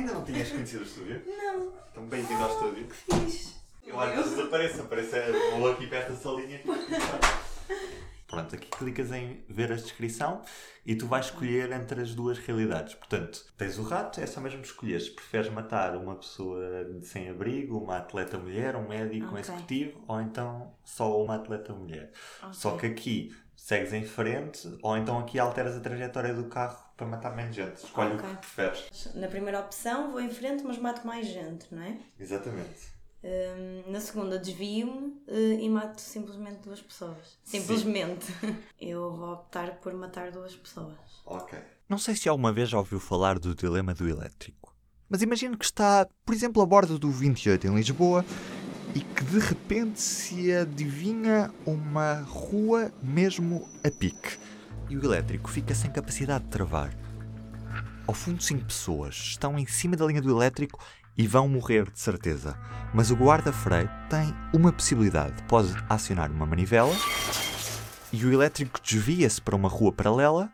Ainda não tinhas conhecido o estúdio? Não. Então bem-vindo ao estúdio. Fiz. Eu às vezes desapareço, aparece vou aqui perto da salinha. Pronto, aqui clicas em ver a descrição e tu vais escolher entre as duas realidades. Portanto, tens o rato, é só mesmo escolher se preferes matar uma pessoa sem abrigo, uma atleta mulher, um médico, um Ok. executivo, ou então só uma atleta mulher. Ok. Só que aqui segues em frente, ou então aqui alteras a trajetória do carro para matar menos gente. Escolhe Ok. o que preferes. Na primeira opção vou em frente, mas mato mais gente, não é? Exatamente. Hum, na segunda desvio-me eh, e mato simplesmente duas pessoas. Simplesmente. Eu vou optar por matar duas pessoas. Ok. Não sei se alguma vez já ouviu falar do dilema do elétrico, mas imagine que está, por exemplo, a bordo do 28 em Lisboa e que de repente se adivinha uma rua mesmo a pique e o elétrico fica sem capacidade de travar. Ao fundo, cinco pessoas estão em cima da linha do elétrico e vão morrer de certeza. Mas o guarda-freio tem uma possibilidade: pode acionar uma manivela e o elétrico desvia-se para uma rua paralela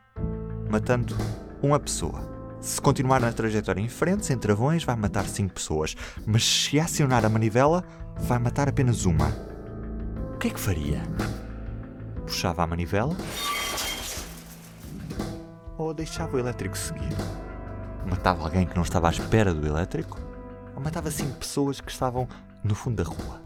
matando uma pessoa. Se continuar na trajetória em frente, sem travões, vai matar cinco pessoas. Mas se acionar a manivela, vai matar apenas uma. O que é que faria? Puxava a manivela? Ou deixava o elétrico seguir? Matava alguém que não estava à espera do elétrico? Ou matava cinco pessoas que estavam no fundo da rua?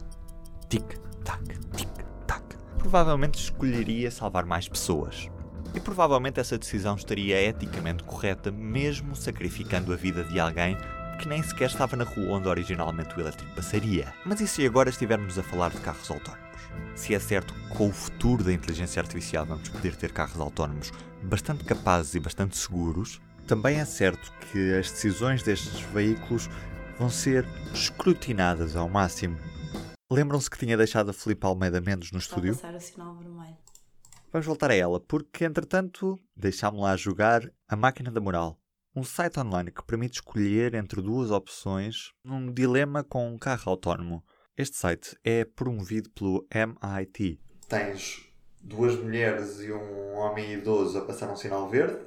Tic-tac, tic-tac. Provavelmente escolheria salvar mais pessoas. E provavelmente essa decisão estaria eticamente correta, mesmo sacrificando a vida de alguém que nem sequer estava na rua onde originalmente o elétrico passaria. Mas e se agora estivermos a falar de carros autónomos? Se é certo que com o futuro da inteligência artificial vamos poder ter carros autónomos bastante capazes e bastante seguros, também é certo que as decisões destes veículos vão ser escrutinadas ao máximo. Lembram-se que tinha deixado a Filipe Almeida Mendes no Está a estúdio? passar o sinal vermelho. Vamos voltar a ela, porque entretanto deixámos-la a jogar A Máquina da Moral, um site online que permite escolher entre duas opções num dilema com um carro autónomo. Este site é promovido pelo MIT. Tens duas mulheres e um homem idoso a passar um sinal verde,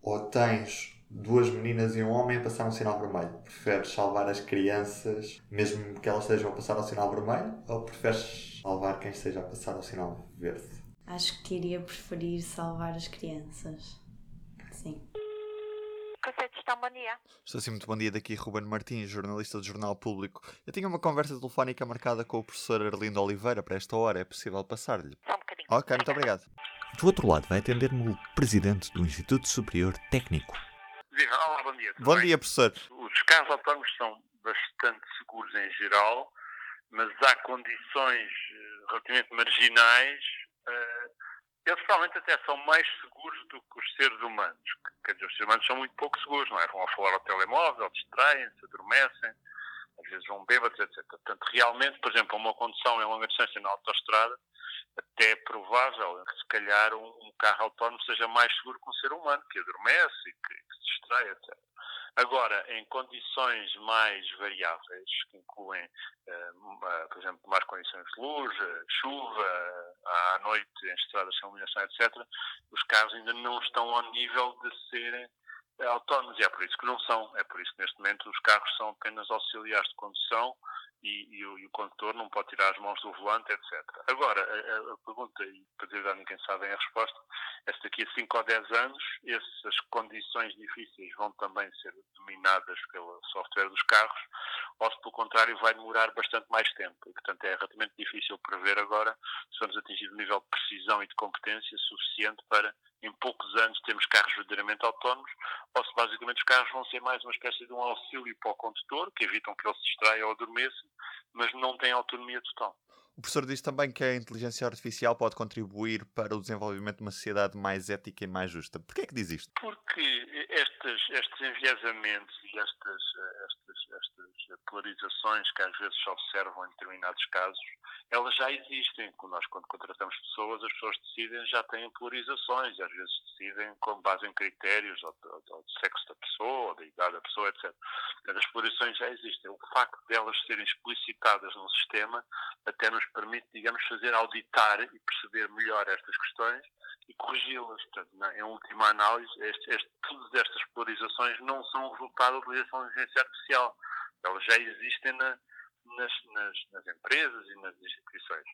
ou tens duas meninas e um homem a passar um sinal vermelho? Preferes salvar as crianças, mesmo que elas estejam a passar um sinal vermelho, ou preferes salvar quem esteja a passar um sinal verde? Acho que iria preferir salvar as crianças. Sim. Gestão, bom dia. Estou sim, muito bom dia. Daqui Ruben Martins, jornalista do Jornal Público. Eu tinha uma conversa telefónica marcada com o professor Arlindo Oliveira para esta hora. É possível passar-lhe? Só um bocadinho. Ok, muito obrigado. Do outro lado vai atender-me o presidente do Instituto Superior Técnico. Viva, olá, bom dia. Bom bem? dia, professor. Os carros autónomos são bastante seguros em geral, mas há condições eh, relativamente marginais. Eh, eles provavelmente até são mais seguros do que os seres humanos. Quer dizer, os seres humanos são muito pouco seguros, não é? Vão a falar ao telemóvel, distraem-se, adormecem, vezes vão bêbados, etc. Portanto, realmente, por exemplo, uma condução em longa distância na autoestrada, até é provável que se calhar um, um carro autónomo seja mais seguro que um ser humano, que adormece e que, que se distrai, etc. Agora, em condições mais variáveis, que incluem, uma- por exemplo, mais condições de luz, eh, chuva, à noite em estradas sem iluminação, etc., os carros ainda não estão ao nível de serem autónomos. E é por isso que não são. É por isso que, neste momento, os carros são apenas auxiliares de condução e, e o, e o condutor não pode tirar as mãos do volante, etc. Agora, a, a- pergunta, e para dizer a ninguém sabem a resposta, é se daqui a 5 ou 10 anos essas condições difíceis vão também ser dominadas pelo software dos carros, ou se, pelo contrário, vai demorar bastante mais tempo. E, portanto, é relativamente difícil prever agora se vamos atingir um nível de precisão e de competência suficiente para, em poucos anos, termos carros verdadeiramente autónomos, ou basicamente os carros vão ser mais uma espécie de um auxílio para o condutor, que evitam que ele se distraia ou adormeça, mas não têm autonomia total. O professor diz também que a inteligência artificial pode contribuir para o desenvolvimento de uma sociedade mais ética e mais justa. Porquê é que diz isto? Porque estes, estes enviesamentos e estas, estas, estas polarizações que às vezes se observam em determinados casos, elas já existem. Nós, quando contratamos pessoas, as pessoas decidem, já têm polarizações, e às vezes decidem com base em critérios ou, de- ou de- ou de sexo da pessoa, ou da idade da pessoa, etc. As explorações já existem. O facto de elas serem explicitadas num sistema até nos permite, digamos, fazer auditar e perceber melhor estas questões e corrigi-las. Portanto, na, em última análise, este, este, todas estas polarizações não são resultado da utilização de inteligência artificial. Elas já existem na, nas, nas, nas, empresas e nas instituições.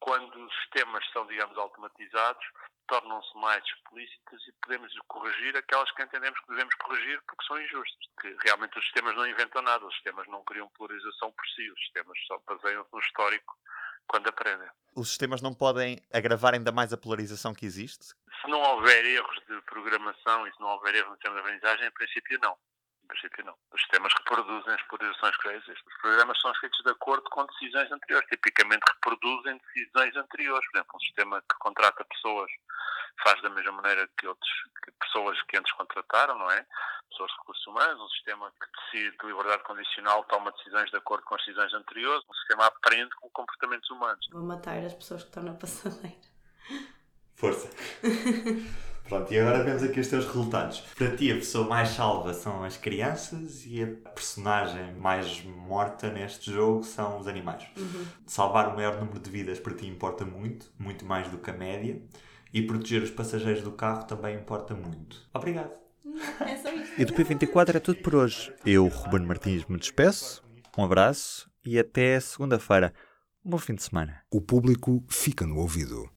Quando os sistemas são, digamos, automatizados, tornam-se mais explícitas e podemos corrigir aquelas que entendemos que devemos corrigir porque são injustas. Que realmente os sistemas não inventam nada, os sistemas não criam polarização por si, os sistemas só baseiam-se no histórico quando aprendem. Os sistemas não podem agravar ainda mais a polarização que existe? Se não houver erros de programação e se não houver erros no sistema de aprendizagem, em princípio não princípio não. Os sistemas reproduzem as polarizações que já existem. Os programas são feitos de acordo com decisões anteriores. Tipicamente reproduzem decisões anteriores. Por exemplo, um sistema que contrata pessoas faz da mesma maneira que outras pessoas que antes contrataram, não é? Pessoas de recursos humanos, um sistema que decide de liberdade condicional toma decisões de acordo com as decisões anteriores, um sistema aprende com comportamentos humanos. Vou matar as pessoas que estão na passadeira. Força. Pronto, e agora vemos aqui os teus resultados. Para ti, a pessoa mais salva são as crianças e a personagem mais morta neste jogo são os animais. Uhum. Salvar o maior número de vidas para ti importa muito, muito mais do que a média. E proteger os passageiros do carro também importa muito. Obrigado. É só isto. E do P24 é tudo por hoje. Eu, Ruben Martins, me despeço. Um abraço e até segunda-feira. Um bom fim de semana. O público fica no ouvido.